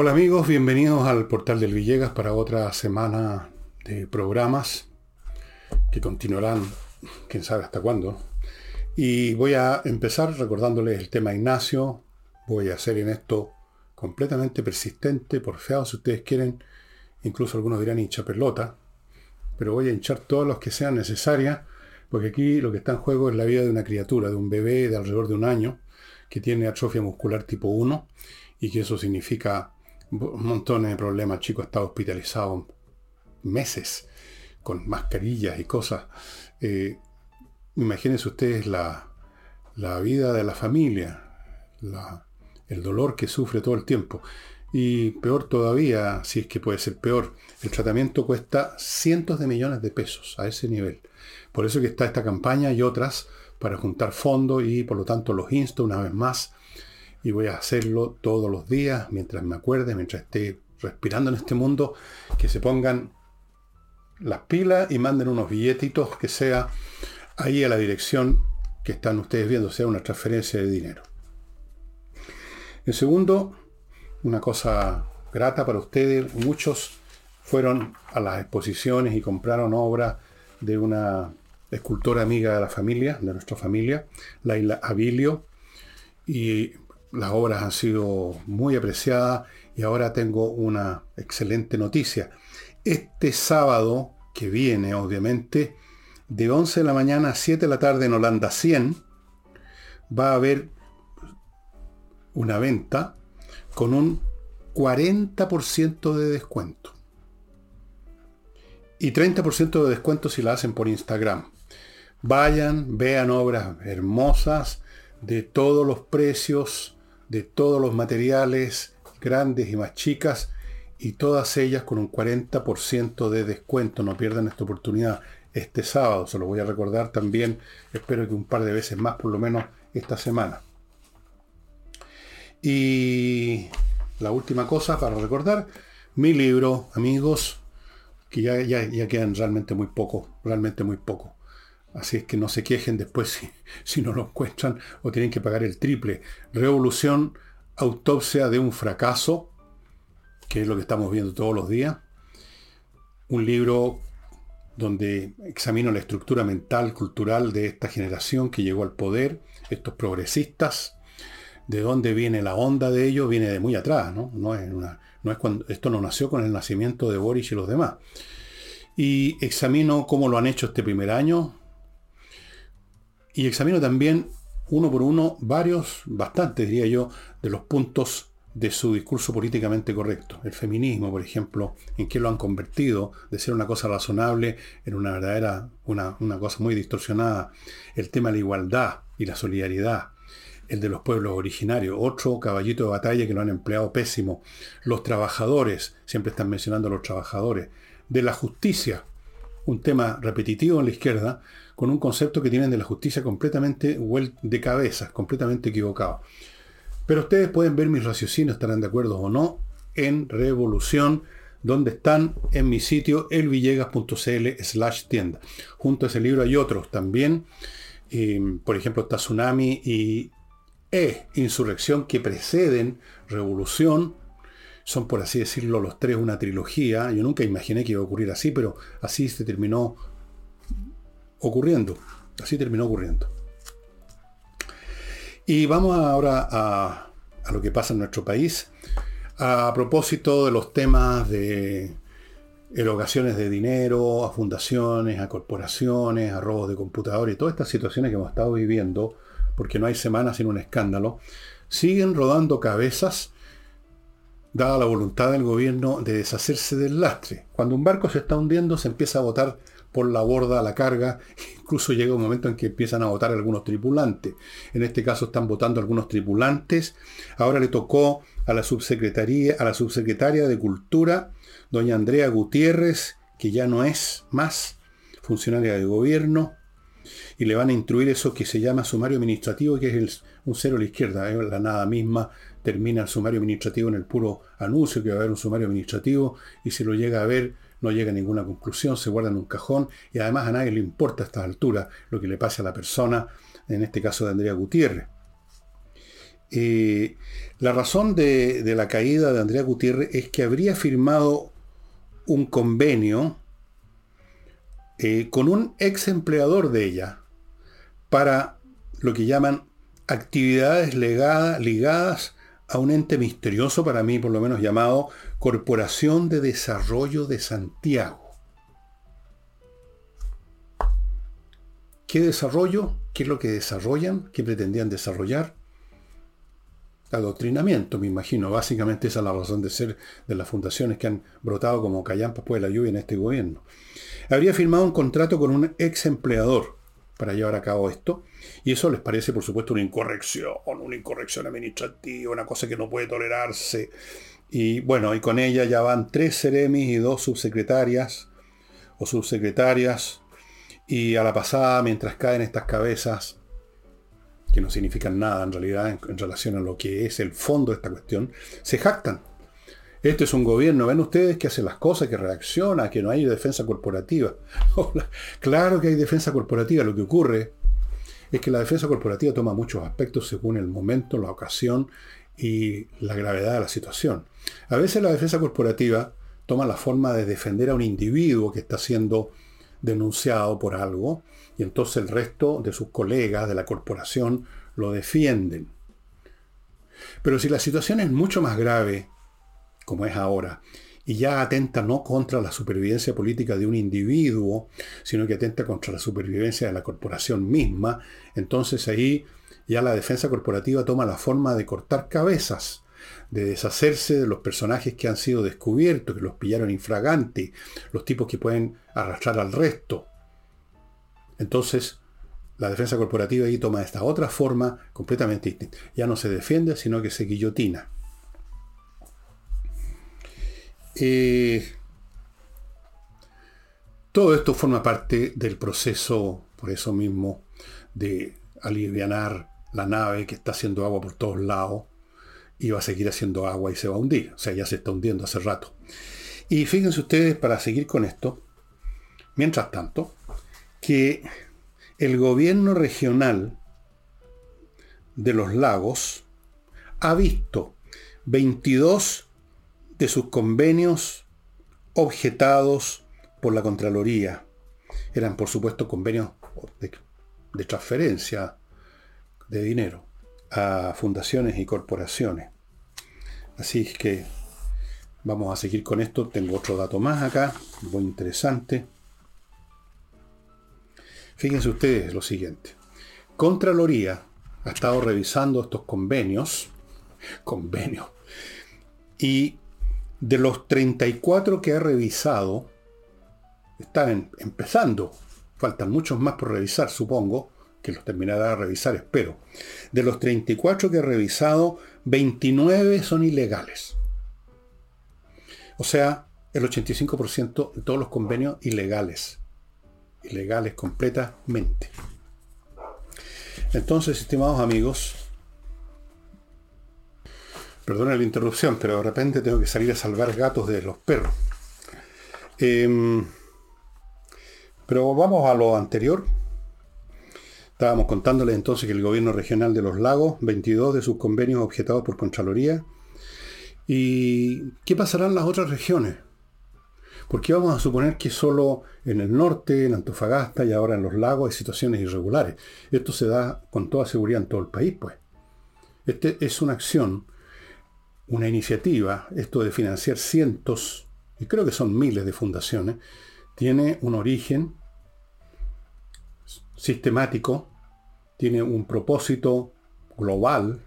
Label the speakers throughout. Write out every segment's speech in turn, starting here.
Speaker 1: Hola amigos, bienvenidos al portal del Villegas para otra semana de programas que continuarán, quién sabe hasta cuándo. Y voy a empezar recordándoles el tema Ignacio. Voy a ser en esto completamente persistente, porfeado si ustedes quieren. Incluso algunos dirán hincha pelota. Pero voy a hinchar todos los que sean necesarias, porque aquí lo que está en juego es la vida de una criatura, de un bebé de alrededor de un año, que tiene atrofia muscular tipo 1, y que eso significa montones de problemas. Chico estado hospitalizado meses con mascarillas y cosas. Eh, imagínense ustedes la, la, vida de la familia, el dolor que sufre todo el tiempo. Y peor todavía, si es que puede ser peor, el tratamiento cuesta cientos de millones de pesos a ese nivel. Por eso que está esta campaña y otras para juntar fondos y por lo tanto los insto una vez más y voy a hacerlo todos los días, mientras me acuerde, mientras esté respirando en este mundo, que se pongan las pilas y manden unos billetitos que sea ahí a la dirección que están ustedes viendo, sea una transferencia de dinero. En segundo, una cosa grata para ustedes, muchos fueron a las exposiciones y compraron obras de una escultora amiga de la familia, de nuestra familia, Laila Abilio, y las obras han sido muy apreciadas y ahora tengo una excelente noticia. Este sábado que viene, obviamente, de 11 de la mañana a 7 de la tarde en Holanda 100, va a haber una venta con un 40% de descuento. Y 30% de descuento si la hacen por Instagram. Vayan, vean obras hermosas de todos los precios de todos los materiales, grandes y más chicas, y todas ellas con un 40% de descuento. No pierdan esta oportunidad este sábado, se lo voy a recordar también, espero que un par de veces más por lo menos esta semana. Y la última cosa para recordar, mi libro, amigos, que ya, ya, ya quedan realmente muy poco, realmente muy poco. Así es que no se quejen después si, no lo encuentran o tienen que pagar el triple. Revolución, autopsia de un fracaso, que es lo que estamos viendo todos los días. Un libro donde examino la estructura mental, cultural de esta generación que llegó al poder, estos progresistas, de dónde viene la onda de ellos, viene de muy atrás, ¿no? No es, una, no es cuando, esto no nació con el nacimiento de Boris y los demás. Y examino cómo lo han hecho este primer año, y examino también uno por uno varios, bastantes diría yo, de los puntos de su discurso políticamente correcto. El feminismo, por ejemplo, en qué lo han convertido de ser una cosa razonable en una verdadera, una, una cosa muy distorsionada. El tema de la igualdad y la solidaridad. El de los pueblos originarios, otro caballito de batalla que lo han empleado pésimo. Los trabajadores, siempre están mencionando a los trabajadores. De la justicia, un tema repetitivo en la izquierda, con un concepto que tienen de la justicia completamente de cabeza, completamente equivocado. Pero ustedes pueden ver mis raciocinios, estarán de acuerdo o no, en Revolución, donde están en mi sitio elvillegas.cl slash tienda. Junto a ese libro hay otros también, por ejemplo, está Tsunami y E, Insurrección, que preceden Revolución. Son, por así decirlo, los tres una trilogía. Yo nunca imaginé que iba a ocurrir así, pero así se terminó ocurriendo. Así terminó ocurriendo. Y vamos ahora a, lo que pasa en nuestro país. A propósito de los temas de erogaciones de dinero a fundaciones, a corporaciones, a robos de computadores y todas estas situaciones que hemos estado viviendo, porque no hay semanas sin un escándalo, siguen rodando cabezas dada la voluntad del gobierno de deshacerse del lastre. Cuando un barco se está hundiendo se empieza a botar por la borda la carga, incluso llega un momento en que empiezan a votar algunos tripulantes. En este caso están votando algunos tripulantes. Ahora le tocó a la subsecretaría, a la subsecretaria de Cultura, doña Andrea Gutiérrez, que ya no es más funcionaria de gobierno, y le van a instruir eso que se llama sumario administrativo, que es un cero a la izquierda, la nada misma, termina el sumario administrativo en el puro anuncio que va a haber un sumario administrativo, y si lo llega a ver no llega a ninguna conclusión, se guarda en un cajón y además a nadie le importa a estas alturas lo que le pase a la persona, en este caso de Andrea Gutiérrez. Eh, la razón de, la caída de Andrea Gutiérrez es que habría firmado un convenio eh, con un ex empleador de ella para lo que llaman actividades ligadas a un ente misterioso, para mí por lo menos llamado Corporación de Desarrollo de Santiago. ¿Qué desarrollo? ¿Qué es lo que desarrollan? ¿Qué pretendían desarrollar? Adoctrinamiento, me imagino. Básicamente esa es la razón de ser de las fundaciones que han brotado como callampas después de la lluvia en este gobierno. Habría firmado un contrato con un ex empleador para llevar a cabo esto, y eso les parece, por supuesto, una incorrección, una incorrección administrativa, una cosa que no puede tolerarse. Y bueno, y con ella ya van tres seremis y dos subsecretarias o subsecretarias y a la pasada, mientras caen estas cabezas, que no significan nada en realidad en, relación a lo que es el fondo de esta cuestión, se jactan. Este es un gobierno, ven ustedes que hace las cosas, que reacciona, que no hay defensa corporativa. claro que hay defensa corporativa, lo que ocurre es que la defensa corporativa toma muchos aspectos según el momento, la ocasión y la gravedad de la situación. A veces la defensa corporativa toma la forma de defender a un individuo que está siendo denunciado por algo y entonces el resto de sus colegas de la corporación lo defienden. Pero si la situación es mucho más grave, como es ahora, y ya atenta no contra la supervivencia política de un individuo, sino que atenta contra la supervivencia de la corporación misma, entonces ahí ya la defensa corporativa toma la forma de cortar cabezas, de deshacerse de los personajes que han sido descubiertos, que los pillaron infraganti, los tipos que pueden arrastrar al resto. Entonces, la defensa corporativa ahí toma esta otra forma completamente distinta. Ya no se defiende, sino que se guillotina. Eh, todo esto forma parte del proceso, por eso mismo, de aliviar la nave que está haciendo agua por todos lados y va a seguir haciendo agua y se va a hundir. O sea, ya se está hundiendo hace rato. Y fíjense ustedes, para seguir con esto, mientras tanto, que el gobierno regional de los lagos ha visto 22 de sus convenios objetados por la Contraloría. Eran, por supuesto, convenios de, de transferencia de dinero a fundaciones y corporaciones. Así es que vamos a seguir con esto. Tengo otro dato más acá, muy interesante. Fíjense ustedes lo siguiente. Contraloría ha estado revisando estos convenios, convenios, y de los 34 que ha revisado, están empezando, faltan muchos más por revisar, supongo, que los terminará de revisar, espero. De los 34 que he revisado, 29 son ilegales. O sea, el 85% de todos los convenios ilegales. Ilegales completamente. Entonces, estimados amigos, perdona la interrupción, pero de repente tengo que salir a salvar gatos de los perros. Em, pero vamos a lo anterior. Estábamos contándoles entonces que el gobierno regional de los lagos, 22 de sus convenios objetados por Contraloría. ¿Y qué pasará en las otras regiones? Porque vamos a suponer que solo en el norte, en Antofagasta y ahora en los lagos hay situaciones irregulares. Esto se da con toda seguridad en todo el país, pues. Este es una acción, una iniciativa, esto de financiar cientos, y creo que son miles de fundaciones, tiene un origen sistemático, tiene un propósito global,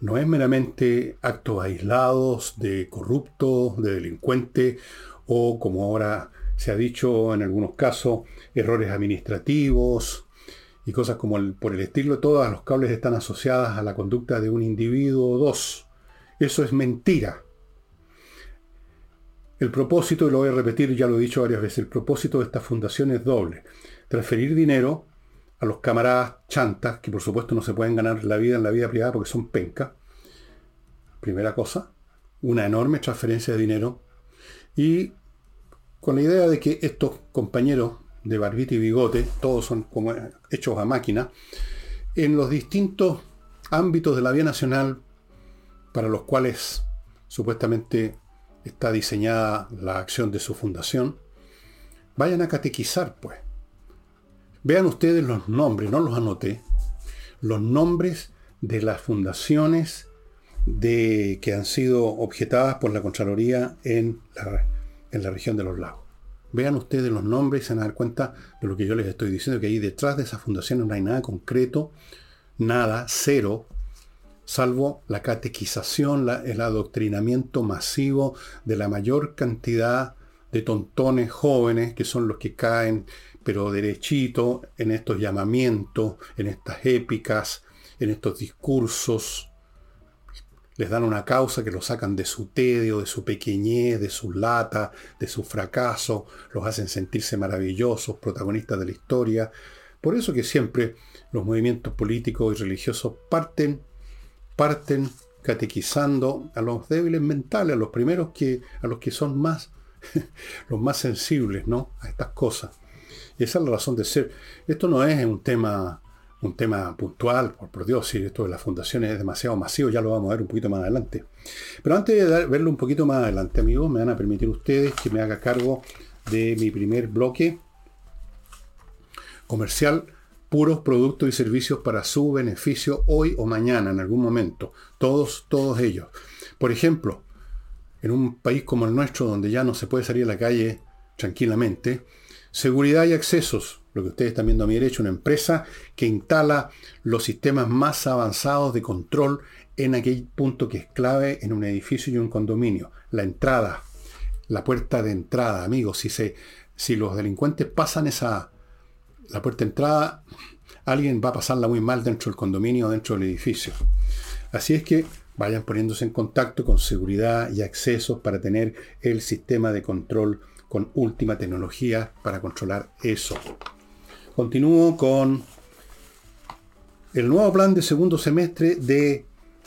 Speaker 1: no es meramente actos aislados de corrupto, de delincuente, o como ahora se ha dicho en algunos casos, errores administrativos y cosas como el, por el estilo, todas los cables están asociadas a la conducta de un individuo o dos. Eso es mentira. El propósito, y lo voy a repetir, ya lo he dicho varias veces, el propósito de esta fundación es doble transferir dinero a los camaradas chantas, que por supuesto no se pueden ganar la vida en la vida privada porque son penca. Primera cosa, una enorme transferencia de dinero y con la idea de que estos compañeros de barbita y bigote, todos son como hechos a máquina, en los distintos ámbitos de la vida nacional para los cuales supuestamente está diseñada la acción de su fundación, vayan a catequizar, pues. Vean ustedes los nombres, no los anoté, los nombres de las fundaciones de, que han sido objetadas por la Contraloría en la, en la región de los lagos. Vean ustedes los nombres y se van a dar cuenta de lo que yo les estoy diciendo, que ahí detrás de esas fundaciones no hay nada concreto, nada, cero, salvo la catequización, el adoctrinamiento masivo de la mayor cantidad de tontones jóvenes que son los que caen, pero derechito, en estos llamamientos, en estas épicas, en estos discursos. Les dan una causa que los sacan de su tedio, de su pequeñez, de su lata, de su fracaso, los hacen sentirse maravillosos, protagonistas de la historia. Por eso que siempre los movimientos políticos y religiosos parten parten catequizando a los débiles mentales, a los primeros que, a los que son más, los más sensibles, ¿no? A estas cosas. Esa es la razón de ser. Esto no es un tema, un tema puntual, por, Dios, si esto de las fundaciones es demasiado masivo, ya lo vamos a ver un poquito más adelante. Pero antes de verlo un poquito más adelante, amigos, me van a permitir ustedes que me haga cargo de mi primer bloque comercial puros productos y servicios para su beneficio hoy o mañana, en algún momento. Todos, todos ellos. Por ejemplo, en un país como el nuestro, donde ya no se puede salir a la calle tranquilamente, seguridad y accesos, lo que ustedes están viendo a mi derecha, una empresa que instala los sistemas más avanzados de control en aquel punto que es clave en un edificio y un condominio. La entrada, la puerta de entrada, amigos. Si, se, si los delincuentes pasan esa, la puerta de entrada, alguien va a pasarla muy mal dentro del condominio o dentro del edificio. Así es que vayan poniéndose en contacto con seguridad y accesos para tener el sistema de control con última tecnología para controlar eso. Continúo con el nuevo plan de segundo semestre de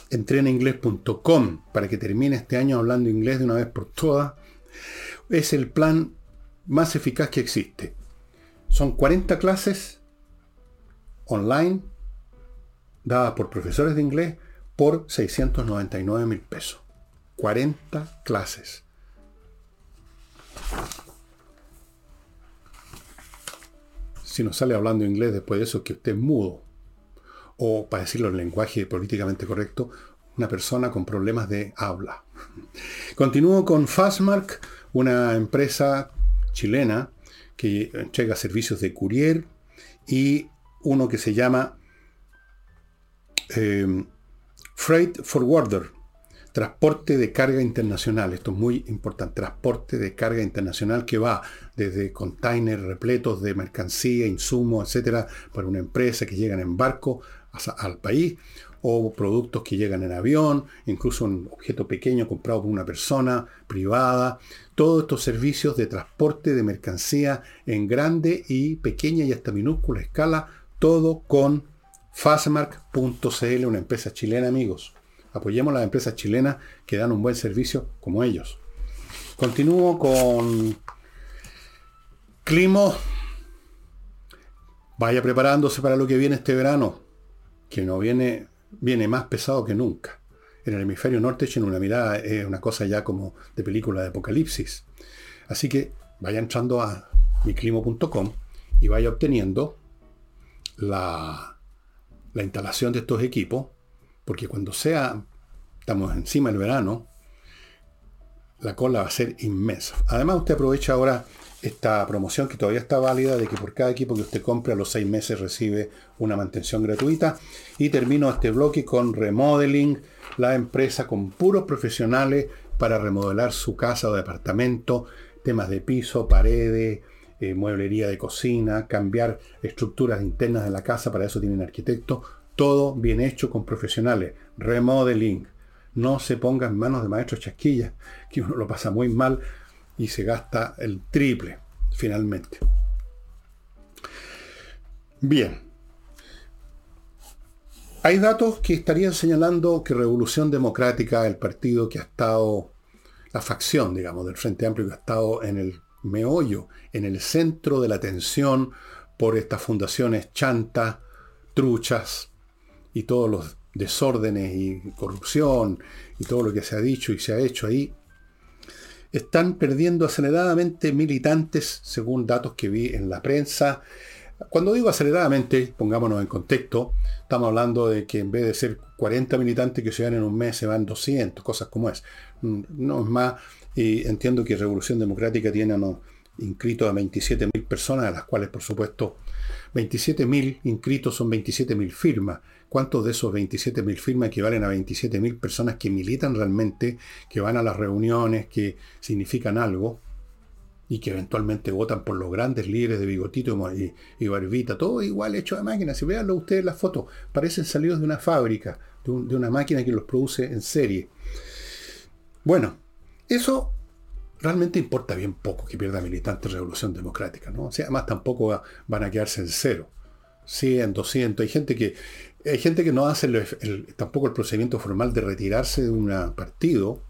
Speaker 1: entrenainglés.com para que termine este año hablando inglés de una vez por todas. Es el plan más eficaz que existe. Son 40 clases online dadas por profesores de inglés por 699 mil pesos. 40 clases. Si nos sale hablando inglés después de eso, que usted mudo. O, para decirlo en lenguaje políticamente correcto, una persona con problemas de habla. Continúo con Fastmark, una empresa chilena que entrega servicios de courier y uno que se llama eh, Freight Forwarder, transporte de carga internacional. Esto es muy importante, transporte de carga internacional que va desde containers repletos de mercancía, insumos, etcétera, para una empresa que llegan en barco al país, o productos que llegan en avión, incluso un objeto pequeño comprado por una persona privada. Todos estos servicios de transporte de mercancía en grande y pequeña y hasta minúscula escala, todo con fastmark.cl, una empresa chilena, amigos. Apoyemos las empresas chilenas que dan un buen servicio como ellos. Continúo con Climo. Vaya preparándose para lo que viene este verano, que no viene viene más pesado que nunca. En el hemisferio norte en una mirada es una cosa ya como de película de apocalipsis. Así que vaya entrando a miclimo.com y vaya obteniendo la, la instalación de estos equipos, porque cuando sea, estamos encima del verano, la cola va a ser inmensa. Además usted aprovecha ahora esta promoción que todavía está válida de que por cada equipo que usted compre a los seis meses recibe una mantención gratuita. Y termino este bloque con Remodeling, la empresa con puros profesionales para remodelar su casa o departamento, temas de piso, paredes, eh, mueblería de cocina, cambiar estructuras internas de la casa, para eso tienen arquitectos, todo bien hecho con profesionales. Remodeling. No se ponga en manos de maestros chasquillas, que uno lo pasa muy mal y se gasta el triple finalmente. Bien. Hay datos que estarían señalando que Revolución Democrática, el partido que ha estado, la facción, digamos, del Frente Amplio que ha estado en el meollo, en el centro de la atención por estas fundaciones chantas, truchas y todos los desórdenes y corrupción y todo lo que se ha dicho y se ha hecho ahí, están perdiendo aceleradamente militantes, según datos que vi en la prensa. Cuando digo aceleradamente, pongámonos en contexto, estamos hablando de que en vez de ser 40 militantes que se van en un mes, se van 200, cosas como es. Mm, no es más, y entiendo que Revolución Democrática tiene no, inscritos a 27.000 personas, a las cuales, por supuesto, 27.000 inscritos son 27.000 firmas. ¿Cuántos de esos 27.000 firmas equivalen a 27.000 personas que militan realmente, que van a las reuniones, que significan algo y que eventualmente votan por los grandes líderes de Bigotito y, Barbita? Todo igual hecho de máquina. Si veanlo ustedes las fotos, parecen salidos de una fábrica, de, una máquina que los produce en serie. Bueno, eso realmente importa bien poco que pierda militantes Revolución Democrática, ¿no? O sea, además tampoco van a quedarse en cero. 100, 200. Hay gente que hay gente que no hace tampoco el procedimiento formal de retirarse de un partido,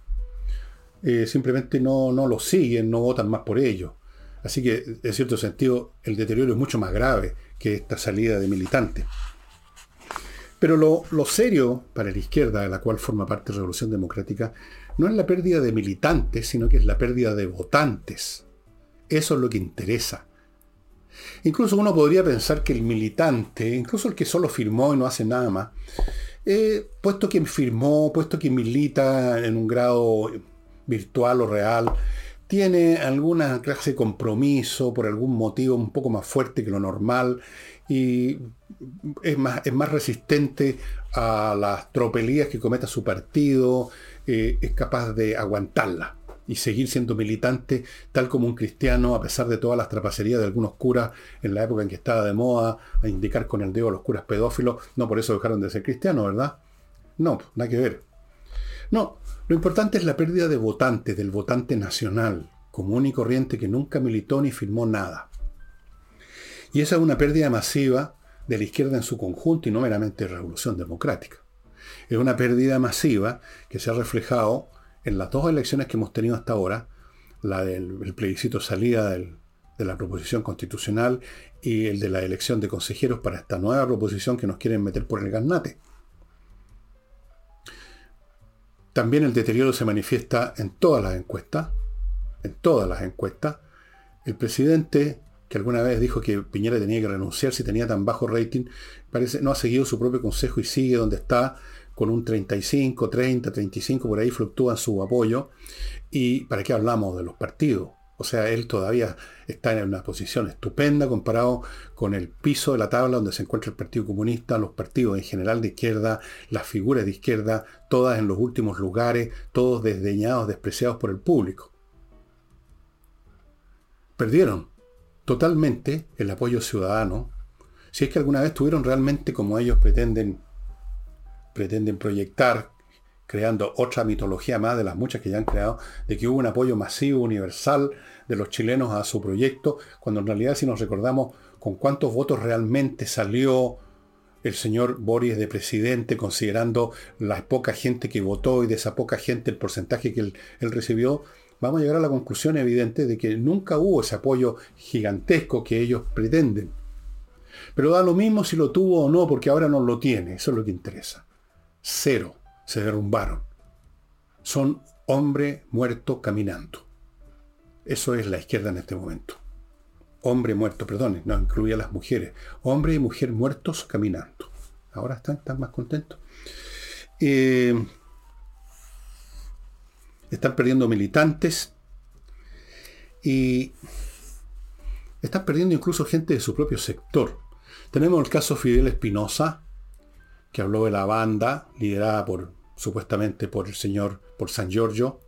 Speaker 1: eh, simplemente no, no lo siguen, no votan más por ello. Así que, en cierto sentido, el deterioro es mucho más grave que esta salida de militantes. Pero lo, lo, serio para la izquierda, de la cual forma parte Revolución Democrática, no es la pérdida de militantes, sino que es la pérdida de votantes. Eso es lo que interesa. Incluso uno podría pensar que el militante, incluso el que solo firmó y no hace nada más, eh, puesto que firmó, puesto que milita en un grado virtual o real, tiene alguna clase de compromiso por algún motivo un poco más fuerte que lo normal y es más, es más resistente a las tropelías que cometa su partido, eh, es capaz de aguantarla y seguir siendo militante tal como un cristiano, a pesar de todas las trapacerías de algunos curas en la época en que estaba de moda a indicar con el dedo a los curas pedófilos, no por eso dejaron de ser cristianos, ¿verdad? No, nada que ver. No, lo importante es la pérdida de votantes, del votante nacional, común y corriente que nunca militó ni firmó nada. Y esa es una pérdida masiva de la izquierda en su conjunto y no meramente revolución democrática. Es una pérdida masiva que se ha reflejado en las dos elecciones que hemos tenido hasta ahora, la del plebiscito salida de la proposición constitucional y el de la elección de consejeros para esta nueva proposición que nos quieren meter por el garnate. También el deterioro se manifiesta en todas las encuestas, en todas las encuestas. El presidente, que alguna vez dijo que Piñera tenía que renunciar si tenía tan bajo rating, parece no ha seguido su propio consejo y sigue donde está con un 35, 30, 35, por ahí fluctúa su apoyo. ¿Y para qué hablamos de los partidos? O sea, él todavía está en una posición estupenda comparado con el piso de la tabla donde se encuentra el Partido Comunista, los partidos en general de izquierda, las figuras de izquierda, todas en los últimos lugares, todos desdeñados, despreciados por el público. Perdieron totalmente el apoyo ciudadano, si es que alguna vez tuvieron realmente como ellos pretenden pretenden proyectar, creando otra mitología más de las muchas que ya han creado, de que hubo un apoyo masivo, universal de los chilenos a su proyecto, cuando en realidad si nos recordamos con cuántos votos realmente salió el señor Boris de presidente, considerando la poca gente que votó y de esa poca gente el porcentaje que él, recibió, vamos a llegar a la conclusión evidente de que nunca hubo ese apoyo gigantesco que ellos pretenden. Pero da lo mismo si lo tuvo o no, porque ahora no lo tiene, eso es lo que interesa cero, se derrumbaron. Son hombre muerto caminando. Eso es la izquierda en este momento. Hombre muerto, perdón, no incluía a las mujeres. Hombre y mujer muertos caminando. Ahora están, están más contentos. Eh, están perdiendo militantes y están perdiendo incluso gente de su propio sector. Tenemos el caso Fidel Espinosa, que habló de la banda, liderada por supuestamente por el señor, por San Giorgio.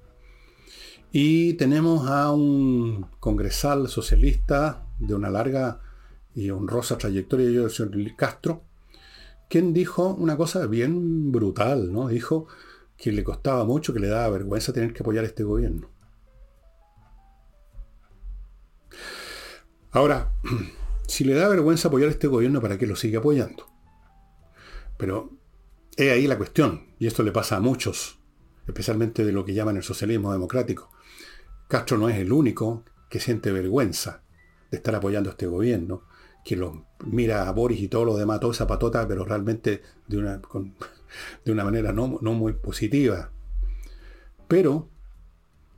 Speaker 1: Y tenemos a un congresal socialista de una larga y honrosa trayectoria, el señor Castro, quien dijo una cosa bien brutal, ¿no? Dijo que le costaba mucho, que le daba vergüenza tener que apoyar a este gobierno. Ahora, si le da vergüenza apoyar este gobierno, ¿para qué lo sigue apoyando? Pero es ahí la cuestión, y esto le pasa a muchos, especialmente de lo que llaman el socialismo democrático. Castro no es el único que siente vergüenza de estar apoyando a este gobierno, que lo mira a Boris y todo lo demás, toda esa patota, pero realmente de una, de una manera no, muy positiva. Pero,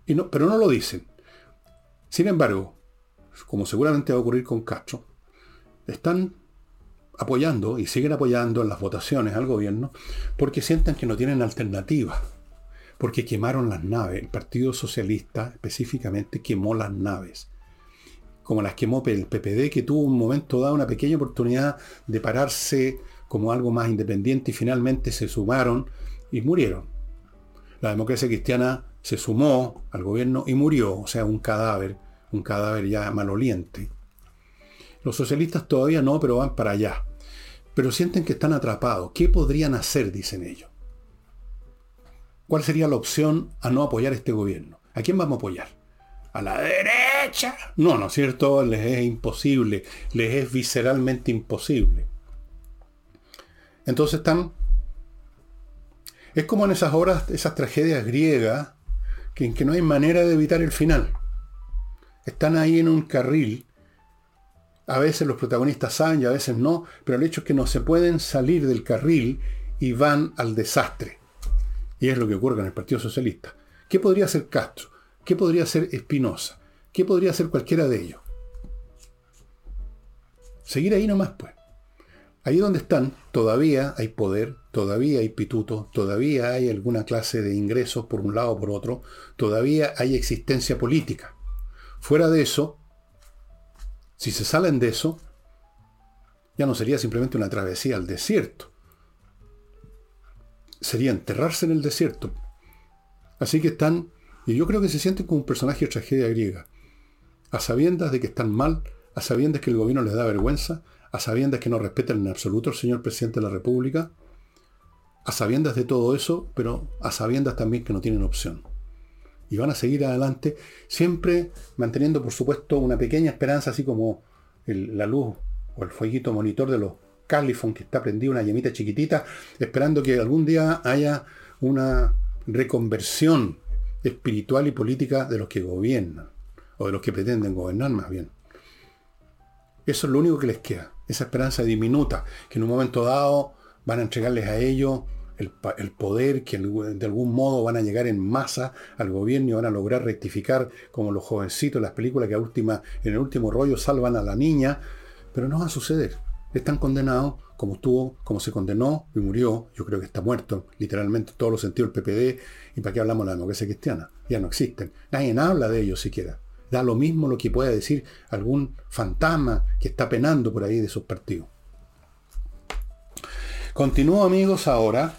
Speaker 1: y no, pero no lo dicen. Sin embargo, como seguramente va a ocurrir con Castro, están apoyando y siguen apoyando en las votaciones al gobierno porque sienten que no tienen alternativa. Porque quemaron las naves. El Partido Socialista específicamente quemó las naves. Como las quemó el PPD, que tuvo un momento dado una pequeña oportunidad de pararse como algo más independiente y finalmente se sumaron y murieron. La democracia cristiana se sumó al gobierno y murió, o sea, un cadáver, un cadáver ya maloliente. Los socialistas todavía no, pero van para allá. Pero sienten que están atrapados. ¿Qué podrían hacer? Dicen ellos. ¿Cuál sería la opción a no apoyar este gobierno? ¿A quién vamos a apoyar? ¿A la derecha? No, ¿no es cierto? Les es imposible. Les es visceralmente imposible. Entonces están... Es como en esas obras, esas tragedias griegas, que, en que no hay manera de evitar el final. Están ahí en un carril. A veces los protagonistas saben y a veces no, pero el hecho es que no se pueden salir del carril y van al desastre. Y es lo que ocurre con el Partido Socialista. ¿Qué podría hacer Castro? ¿Qué podría hacer Espinosa? ¿Qué podría hacer cualquiera de ellos? Seguir ahí nomás, pues. Ahí donde están, todavía hay poder, todavía hay pituto, todavía hay alguna clase de ingresos por un lado o por otro, todavía hay existencia política. Fuera de eso, si se salen de eso, ya no sería simplemente una travesía al desierto. Sería enterrarse en el desierto. Así que están, y yo creo que se sienten como un personaje de tragedia griega, a sabiendas de que están mal, a sabiendas que el gobierno les da vergüenza, a sabiendas que no respetan en absoluto al señor presidente de la República, a sabiendas de todo eso, pero a sabiendas también que no tienen opción. Y van a seguir adelante, siempre manteniendo, por supuesto, una pequeña esperanza, así como la luz o el fueguito monitor de los Califon que está prendido, una llamita chiquitita, esperando que algún día haya una reconversión espiritual y política de los que gobiernan, o de los que pretenden gobernar más bien. Eso es lo único que les queda esa esperanza diminuta, que en un momento dado van a entregarles a ellos el, poder, que de algún modo van a llegar en masa al gobierno y van a lograr rectificar como los jovencitos en las películas que a última, en el último rollo salvan a la niña, pero no va a suceder. Están condenados como estuvo, como se condenó y murió, yo creo que está muerto, literalmente en todos los sentidos el PPD, y para qué hablamos de la democracia cristiana, ya no existen. Nadie habla de ellos siquiera. Da lo mismo lo que pueda decir algún fantasma que está penando por ahí de esos partidos. Continúo amigos ahora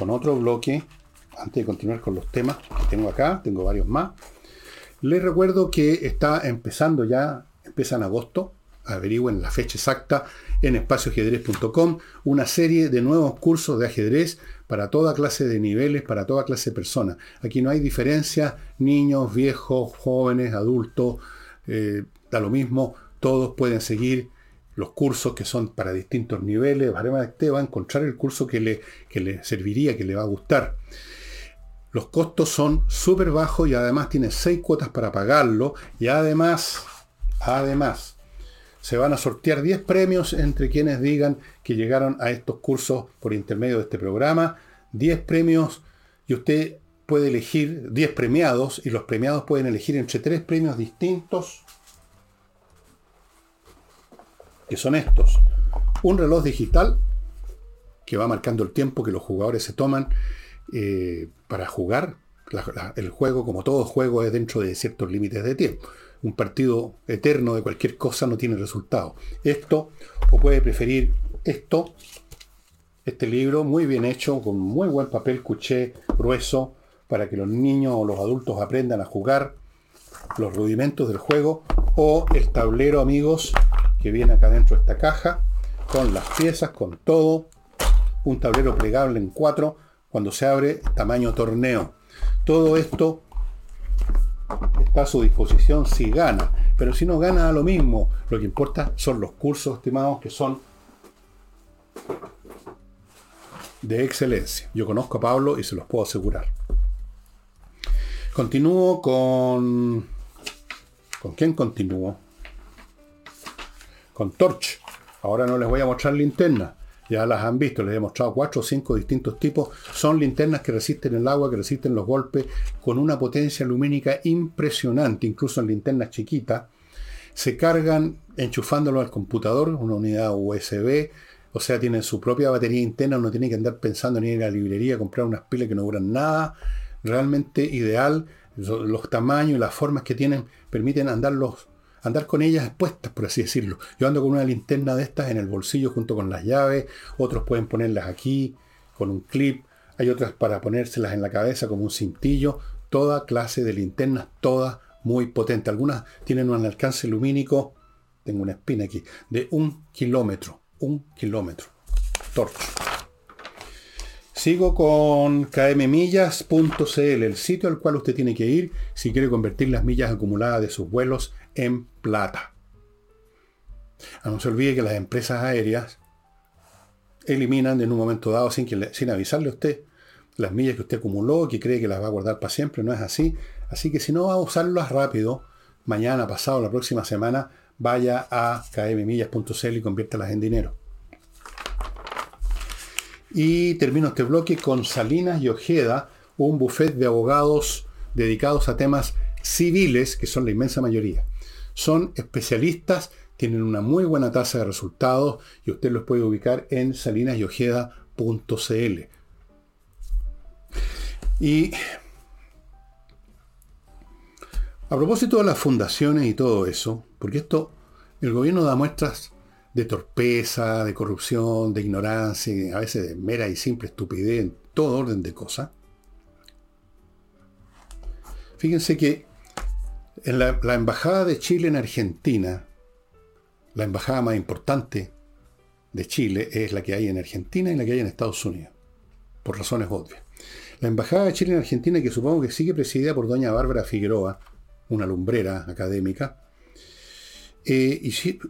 Speaker 1: con otro bloque. Antes de continuar con los temas que tengo acá, tengo varios más. Les recuerdo que está empezando ya, empieza en agosto, averigüen la fecha exacta en espacioajedrez.com, una serie de nuevos cursos de ajedrez para toda clase de niveles, para toda clase de personas. Aquí no hay diferencia, niños, viejos, jóvenes, adultos, eh, da lo mismo, todos pueden seguir los cursos que son para distintos niveles. Va a encontrar el curso que le, que le serviría, que le va a gustar. Los costos son súper bajos y además tiene seis cuotas para pagarlo. Y además, además, se van a sortear 10 premios entre quienes digan que llegaron a estos cursos por intermedio de este programa. 10 premios y usted puede elegir 10 premiados y los premiados pueden elegir entre tres premios distintos que son estos. Un reloj digital que va marcando el tiempo que los jugadores se toman eh, para jugar. el juego, como todo juego, es dentro de ciertos límites de tiempo un partido eterno de cualquier cosa no tiene resultado. Esto, o puede preferir esto, este libro muy bien hecho, con muy buen papel cuché grueso, para que los niños o los adultos aprendan a jugar los rudimentos del juego, o el tablero, amigos, que viene acá dentro de esta caja, con las piezas, con todo, un tablero plegable en cuatro, cuando se abre, tamaño torneo. Todo esto está a su disposición si gana. Pero si no gana, a lo mismo. Lo que importa son los cursos, estimados, que son de excelencia. Yo conozco a Pablo y se los puedo asegurar. Continúo con... ¿Con quién continúo? Con Torch. Ahora no les voy a mostrar linterna. ya las han visto, les he mostrado cuatro o cinco distintos tipos. Son linternas que resisten el agua, que resisten los golpes, con una potencia lumínica impresionante, incluso en linternas chiquitas. Se cargan enchufándolo al computador, una unidad USB, o sea, tienen su propia batería interna, no tienen que andar pensando ni ir a la librería comprar unas pilas que no duran nada. Realmente ideal. Los tamaños y las formas que tienen permiten andarlos andar con ellas expuestas, por así decirlo. Yo ando con una linterna de estas en el bolsillo junto con las llaves, otros pueden ponerlas aquí con un clip, hay otras para ponérselas en la cabeza como un cintillo, toda clase de linternas, todas muy potentes. Algunas tienen un alcance lumínico, tengo una espina aquí, de un kilómetro, un kilómetro. Torcho. Sigo con kmmillas.cl, el sitio al cual usted tiene que ir si quiere convertir las millas acumuladas de sus vuelos en plata. Ah, no se olvide que las empresas aéreas eliminan en un momento dado, sin, que sin avisarle a usted, las millas que usted acumuló, que cree que las va a guardar para siempre. No es así. Así que si no va a usarlas rápido, mañana, pasado, la próxima semana, vaya a kmmillas.cl y conviértalas en dinero. Y termino este bloque con Salinas y Ojeda, un buffet de abogados dedicados a temas civiles, que son la inmensa mayoría. Son especialistas, tienen una muy buena tasa de resultados y usted los puede ubicar en salinasyojeda.cl. Y a propósito de las fundaciones y todo eso, porque esto, el gobierno da muestras de torpeza, de corrupción, de ignorancia, a veces de mera y simple estupidez en todo orden de cosas. Fíjense que en la, embajada de Chile en Argentina, la embajada más importante de Chile es la que hay en Argentina y la que hay en Estados Unidos, por razones obvias. La embajada de Chile en Argentina, que supongo que sigue presidida por doña Bárbara Figueroa, una lumbrera académica, eh,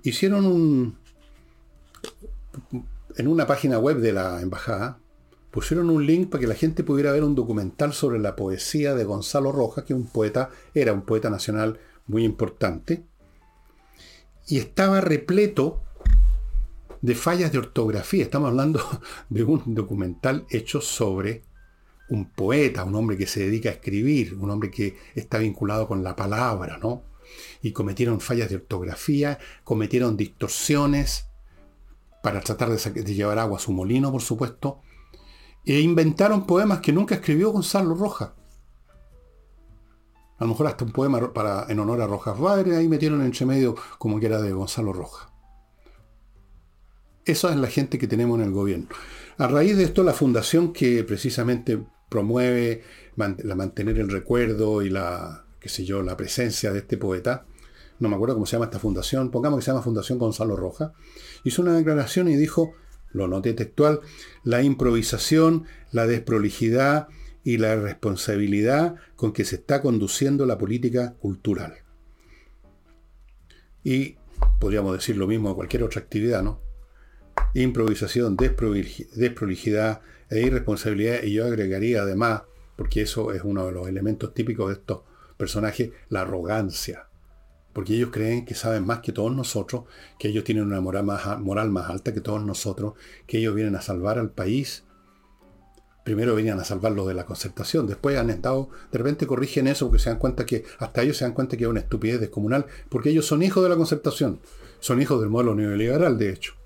Speaker 1: hicieron un, en una página web de la embajada, pusieron un link para que la gente pudiera ver un documental sobre la poesía de Gonzalo Rojas, que un poeta, era un poeta nacional muy importante, y estaba repleto de fallas de ortografía. Estamos hablando de un documental hecho sobre un poeta, un hombre que se dedica a escribir, un hombre que está vinculado con la palabra, ¿no? Y cometieron fallas de ortografía, cometieron distorsiones para tratar de, de llevar agua a su molino, por supuesto, e inventaron poemas que nunca escribió Gonzalo Rojas. A lo mejor hasta un poema para, en honor a Rojas Padre, ahí metieron entre medio como que era de Gonzalo Rojas. Esa es la gente que tenemos en el gobierno. A raíz de esto, la fundación que precisamente promueve la mantener el recuerdo y la, qué sé yo, la presencia de este poeta, no me acuerdo cómo se llama esta fundación, pongamos que se llama Fundación Gonzalo Rojas, hizo una declaración y dijo, lo noté textual, la improvisación, la desprolijidad y la responsabilidad con que se está conduciendo la política cultural. Y podríamos decir lo mismo a cualquier otra actividad, ¿no? Improvisación, desprolijidad e irresponsabilidad, y yo agregaría además, porque eso es uno de los elementos típicos de estos personajes, la arrogancia porque ellos creen que saben más que todos nosotros, que ellos tienen una moral más, alta que todos nosotros, que ellos vienen a salvar al país. Primero venían a salvarlo de la concertación, después han estado, de repente corrigen eso porque se dan cuenta que, hasta ellos se dan cuenta que es una estupidez descomunal, porque ellos son hijos de la concertación, son hijos del modelo neoliberal, de hecho.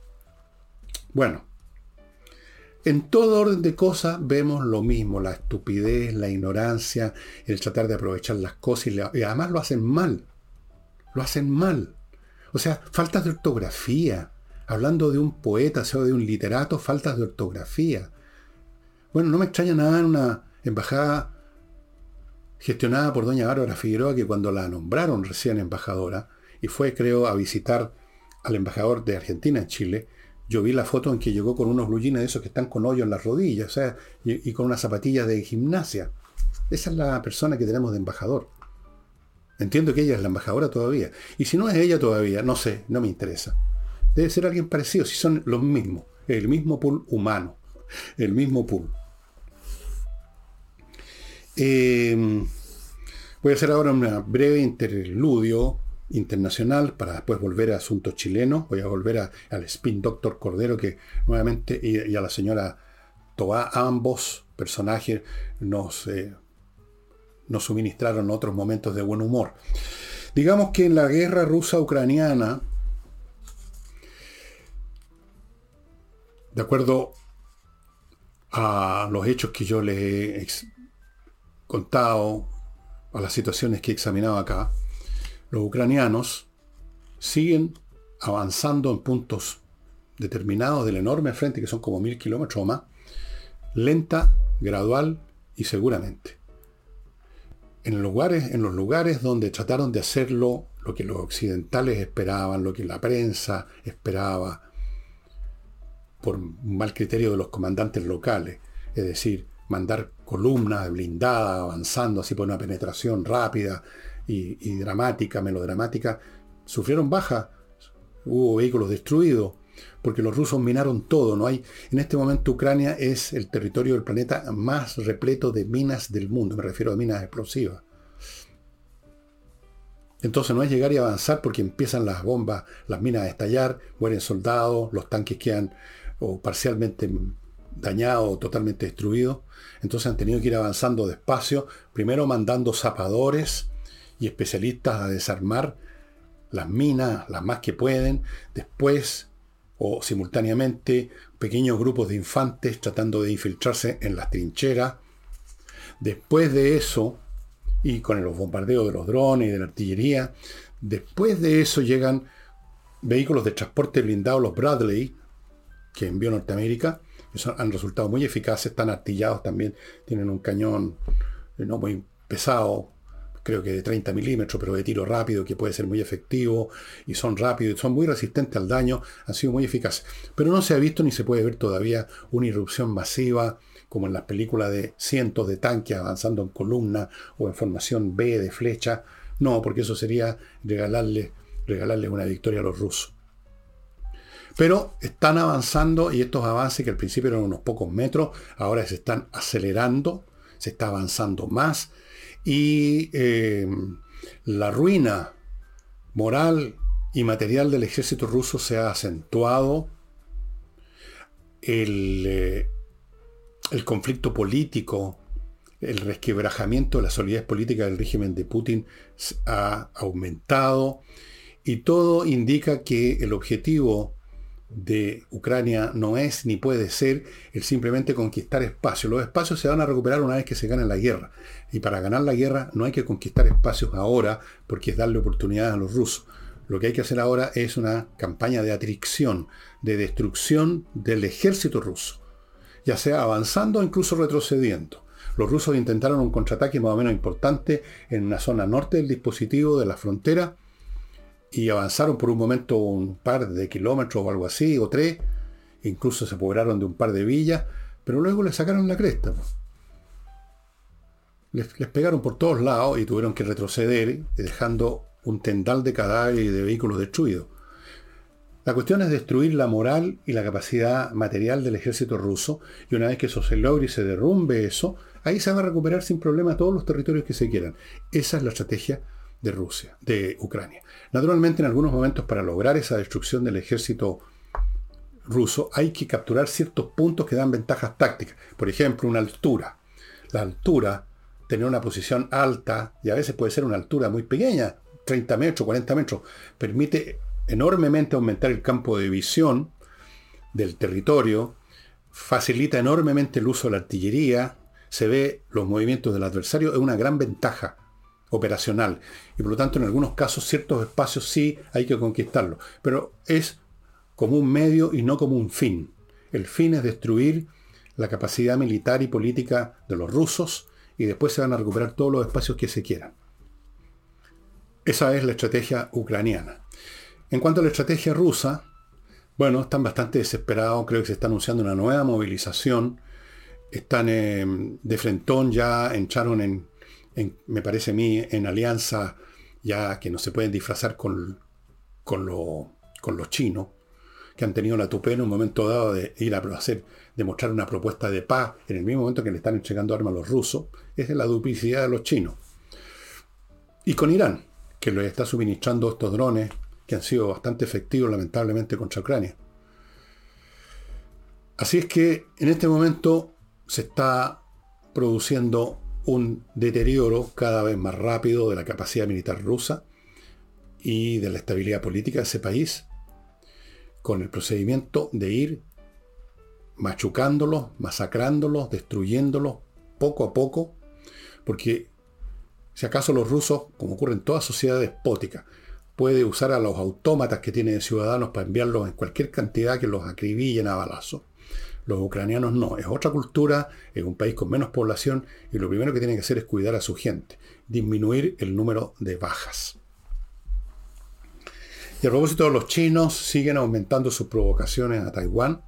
Speaker 1: Bueno, en todo orden de cosas vemos lo mismo, la estupidez, la ignorancia, el tratar de aprovechar las cosas y además lo hacen mal lo hacen mal. O sea, faltas de ortografía. Hablando de un poeta, o sea, de un literato, faltas de ortografía. Bueno, no me extraña nada en una embajada gestionada por doña Bárbara Figueroa, que cuando la nombraron recién embajadora, y fue, creo, a visitar al embajador de Argentina en Chile, yo vi la foto en que llegó con unos blue de esos que están con hoyo en las rodillas, o sea, y, y con unas zapatillas de gimnasia. Esa es la persona que tenemos de embajador. Entiendo que ella es la embajadora todavía. Y si no es ella todavía, no sé, no me interesa. Debe ser alguien parecido, si son los mismos. El mismo pool humano. El mismo pool. Em, voy a hacer ahora un breve interludio internacional para después volver a asuntos chilenos. Voy a volver al spin doctor Cordero que nuevamente y, a la señora Toa, ambos personajes nos, eh, nos suministraron otros momentos de buen humor. Digamos que en la guerra rusa-ucraniana, de acuerdo a los hechos que yo les he contado, a las situaciones que he examinado acá, los ucranianos siguen avanzando en puntos determinados del enorme frente, que son como mil kilómetros o más, lenta, gradual y seguramente. En, lugares, en los lugares donde trataron de hacerlo lo que los occidentales esperaban, lo que la prensa esperaba, por mal criterio de los comandantes locales, es decir, mandar columnas blindadas avanzando así por una penetración rápida y, dramática, melodramática, sufrieron baja, hubo vehículos destruidos, porque los rusos minaron todo. No hay, en este momento Ucrania es el territorio del planeta más repleto de minas del mundo, me refiero a minas explosivas. Entonces no es llegar y avanzar porque empiezan las bombas, las minas a estallar, mueren soldados, los tanques quedan o parcialmente dañados o totalmente destruidos. Entonces han tenido que ir avanzando despacio, primero mandando zapadores y especialistas a desarmar las minas, las más que pueden, después o simultáneamente pequeños grupos de infantes tratando de infiltrarse en las trincheras. Después de eso, y con los bombardeos de los drones y de la artillería, después de eso llegan vehículos de transporte blindados, los Bradley, que envió Norteamérica, que han resultado muy eficaces, están artillados también, tienen un cañón eh, no muy pesado, creo que de 30 milímetros, pero de tiro rápido, que puede ser muy efectivo, y son rápidos, son muy resistentes al daño, han sido muy eficaces. Pero no se ha visto ni se puede ver todavía una irrupción masiva, como en las películas de cientos de tanques avanzando en columna o en formación B de flecha. No, porque eso sería regalarle, regalarle una victoria a los rusos. Pero están avanzando y estos avances que al principio eran unos pocos metros, ahora se están acelerando, se está avanzando más y eh, la ruina moral y material del ejército ruso se ha acentuado. El, eh, el conflicto político, el resquebrajamiento de la solidez política del régimen de Putin ha aumentado y todo indica que el objetivo de Ucrania no es ni puede ser el simplemente conquistar espacios. Los espacios se van a recuperar una vez que se gane la guerra. Y para ganar la guerra no hay que conquistar espacios ahora porque es darle oportunidad a los rusos. Lo que hay que hacer ahora es una campaña de atricción, de destrucción del ejército ruso, ya sea avanzando o incluso retrocediendo. Los rusos intentaron un contraataque más o menos importante en una zona norte del dispositivo de la frontera, y avanzaron por un momento un par de kilómetros o algo así, o tres, incluso se apoderaron de un par de villas, pero luego le sacaron la cresta. Les, pegaron por todos lados y tuvieron que retroceder, dejando un tendal de cadáveres y de vehículos destruidos. La cuestión es destruir la moral y la capacidad material del ejército ruso, y una vez que eso se logre y se derrumbe eso, ahí se va a recuperar sin problema todos los territorios que se quieran. Esa es la estrategia de Rusia, de Ucrania. Naturalmente, en algunos momentos, para lograr esa destrucción del ejército ruso, hay que capturar ciertos puntos que dan ventajas tácticas. Por ejemplo, una altura. La altura, tener una posición alta, y a veces puede ser una altura muy pequeña, 30 metros, 40 metros, permite enormemente aumentar el campo de visión del territorio, facilita enormemente el uso de la artillería, se ve los movimientos del adversario, es una gran ventaja operacional. Y por lo tanto, en algunos casos, ciertos espacios sí hay que conquistarlos. Pero es como un medio y no como un fin. El fin es destruir la capacidad militar y política de los rusos y después se van a recuperar todos los espacios que se quieran. Esa es la estrategia ucraniana. En cuanto a la estrategia rusa, bueno, están bastante desesperados, creo que se está anunciando una nueva movilización, están eh, de frentón, ya entraron en me parece a mí, en alianza ya que no se pueden disfrazar con, con, con los chinos, que han tenido la tupé en un momento dado de ir a hacer, de mostrar una propuesta de paz en el mismo momento que le están entregando armas a los rusos, es la duplicidad de los chinos. Y con Irán, que les está suministrando estos drones que han sido bastante efectivos lamentablemente contra Ucrania. Así es que en este momento se está produciendo un deterioro cada vez más rápido de la capacidad militar rusa y de la estabilidad política de ese país, con el procedimiento de ir machucándolos, masacrándolos, destruyéndolos poco a poco, porque si acaso los rusos, como ocurre en toda sociedad despótica, puede usar a los autómatas que tiene de ciudadanos para enviarlos en cualquier cantidad que los acribillen a balazo. Los ucranianos no, es otra cultura, es un país con menos población y lo primero que tienen que hacer es cuidar a su gente, disminuir el número de bajas. Y a propósito, los chinos siguen aumentando sus provocaciones a Taiwán.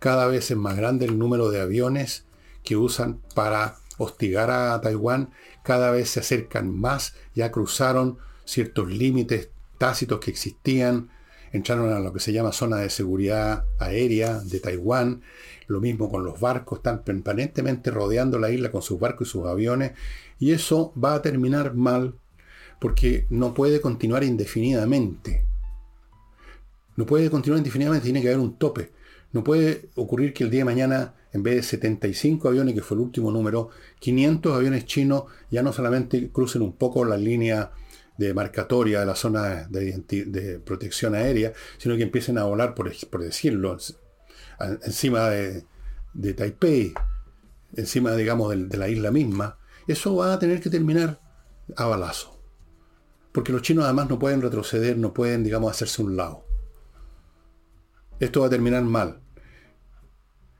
Speaker 1: Cada vez es más grande el número de aviones que usan para hostigar a Taiwán. Cada vez se acercan más, ya cruzaron ciertos límites tácitos que existían, entraron a lo que se llama zona de seguridad aérea de Taiwán, lo mismo con los barcos, están permanentemente rodeando la isla con sus barcos y sus aviones, y eso va a terminar mal porque no puede continuar indefinidamente. No puede continuar indefinidamente, tiene que haber un tope. No puede ocurrir que el día de mañana, en vez de 75 aviones, que fue el último número, 500 aviones chinos ya no solamente crucen un poco la línea de marcatoria de la zona de, protección aérea, sino que empiecen a volar, por, decirlo, encima de, Taipei, encima, digamos, de, la isla misma, eso va a tener que terminar a balazo. Porque los chinos además no pueden retroceder, no pueden, digamos, hacerse un lado. Esto va a terminar mal.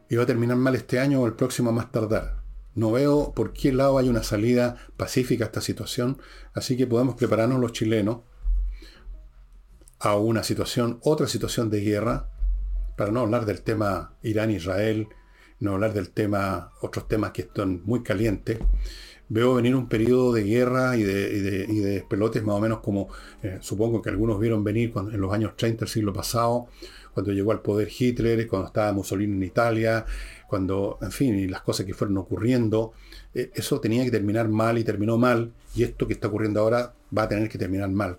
Speaker 1: Y va a terminar mal este año o el próximo a más tardar. No veo por qué lado hay una salida pacífica a esta situación, así que podemos prepararnos los chilenos a una situación, otra situación de guerra, para no hablar del tema Irán-Israel, no hablar del tema, otros temas que están muy calientes. Veo venir un periodo de guerra y de, y pelotes más o menos como eh, supongo que algunos vieron venir en los años 30 del siglo pasado, cuando llegó al poder Hitler, cuando estaba Mussolini en Italia, cuando, en fin, y las cosas que fueron ocurriendo, eh, eso tenía que terminar mal y terminó mal, y esto que está ocurriendo ahora va a tener que terminar mal.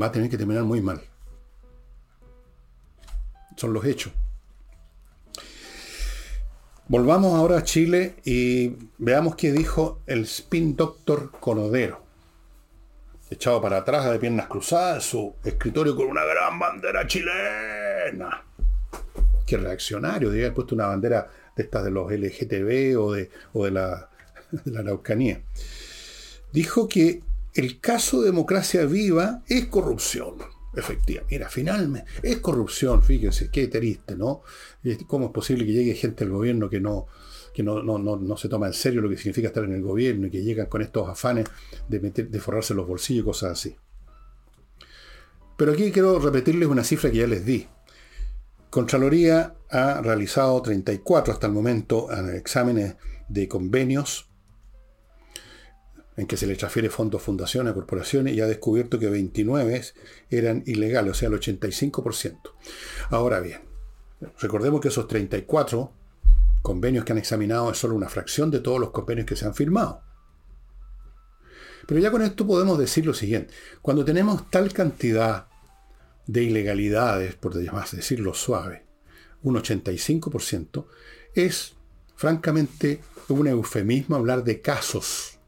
Speaker 1: Va a tener que terminar muy mal. Son los hechos. Volvamos ahora a Chile y veamos qué dijo el spin doctor Conodero. Echado para atrás de piernas cruzadas, su escritorio con una gran bandera chilena reaccionario, de haber puesto una bandera de estas de los LGTB o de, o de, la, de la. Dijo que el caso democracia viva es corrupción. Efectivamente, mira, finalmente, es corrupción, fíjense, qué triste, ¿no? ¿Cómo es posible que llegue gente al gobierno que no, que no, no, no, se toma en serio lo que significa estar en el gobierno y que llegan con estos afanes de, meter, de forrarse los bolsillos y cosas así? Pero aquí quiero repetirles una cifra que ya les di. Contraloría ha realizado 34 hasta el momento eh, exámenes de convenios en que se le transfiere fondos, fundaciones, corporaciones y ha descubierto que 29 eran ilegales, o sea, el 85%. Ahora bien, recordemos que esos 34 convenios que han examinado es solo una fracción de todos los convenios que se han firmado. Pero ya con esto podemos decir lo siguiente, cuando tenemos tal cantidad de ilegalidades, por decirlo suave, un 85%, es francamente un eufemismo hablar de casos.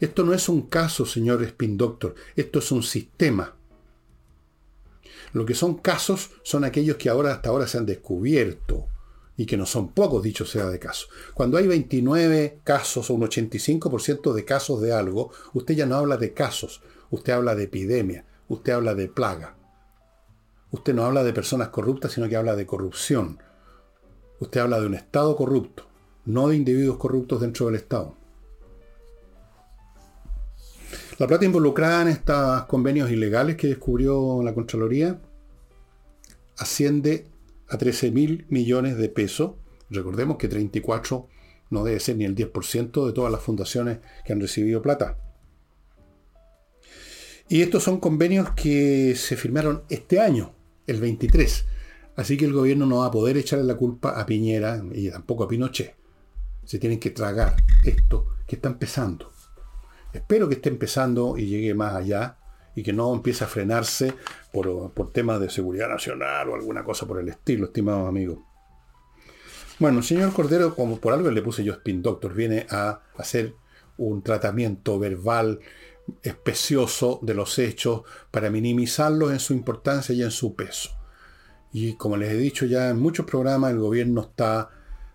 Speaker 1: Esto no es un caso, señor Spin Doctor, esto es un sistema. Lo que son casos son aquellos que ahora hasta ahora se han descubierto y que no son pocos, dicho sea de caso. Cuando hay 29 casos o un 85% de casos de algo, usted ya no habla de casos, usted habla de epidemia, usted habla de plaga. Usted no habla de personas corruptas, sino que habla de corrupción. Usted habla de un Estado corrupto, no de individuos corruptos dentro del Estado. La plata involucrada en estos convenios ilegales que descubrió la Contraloría asciende a 13 mil millones de pesos. Recordemos que 34 no debe ser ni el 10% de todas las fundaciones que han recibido plata. Y estos son convenios que se firmaron este año, el 23. Así que el gobierno no va a poder echarle la culpa a Piñera y tampoco a Pinochet. Se tienen que tragar esto que está empezando. Espero que esté empezando y llegue más allá, y que no empiece a frenarse por, por temas de seguridad nacional o alguna cosa por el estilo, estimados amigos. Bueno, señor Cordero, como por algo le puse yo Spin Doctor, viene a hacer un tratamiento verbal especioso de los hechos para minimizarlos en su importancia y en su peso. Y como les he dicho ya en muchos programas, el gobierno está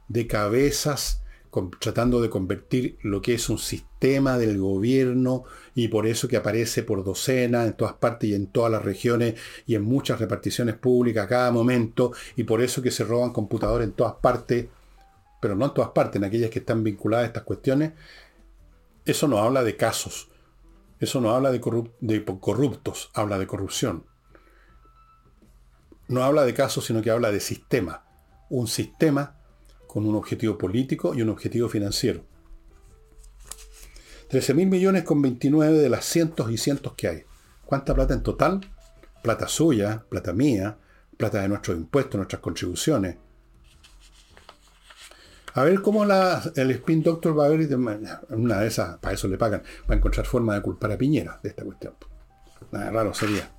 Speaker 1: de cabezas tratando de convertir lo que es un sistema del gobierno y por eso que aparece por docenas en todas partes y en todas las regiones y en muchas reparticiones públicas a cada momento y por eso que se roban computadores en todas partes, pero no en todas partes, en aquellas que están vinculadas a estas cuestiones. Eso no habla de casos, eso no habla de, corruptos, habla de corrupción. No habla de casos, sino que habla de sistema. Un sistema con un objetivo político y un objetivo financiero. 13 mil millones con 29 de las cientos y cientos que hay. ¿Cuánta plata en total? Plata suya, plata mía, plata de nuestros impuestos, nuestras contribuciones. A ver cómo el Spin Doctor va a ver, una de esas, para eso le pagan, va a encontrar forma de culpar a Piñera de esta cuestión. Raro sería.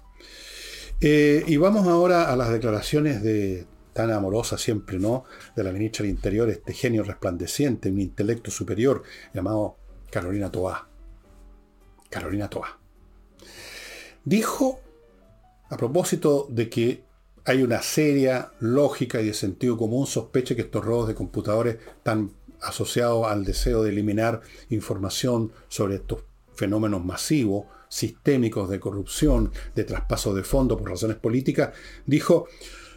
Speaker 1: Eh, y vamos ahora a las declaraciones de tan amorosa siempre, ¿no? De la ministra del Interior, este genio resplandeciente, un intelecto superior, llamado Carolina Toá. Carolina Toá. Dijo, a propósito de que hay una seria lógica y de sentido común sospecha que estos robos de computadores están asociados al deseo de eliminar información sobre estos fenómenos masivos, sistémicos de corrupción, de traspaso de fondos por razones políticas, dijo,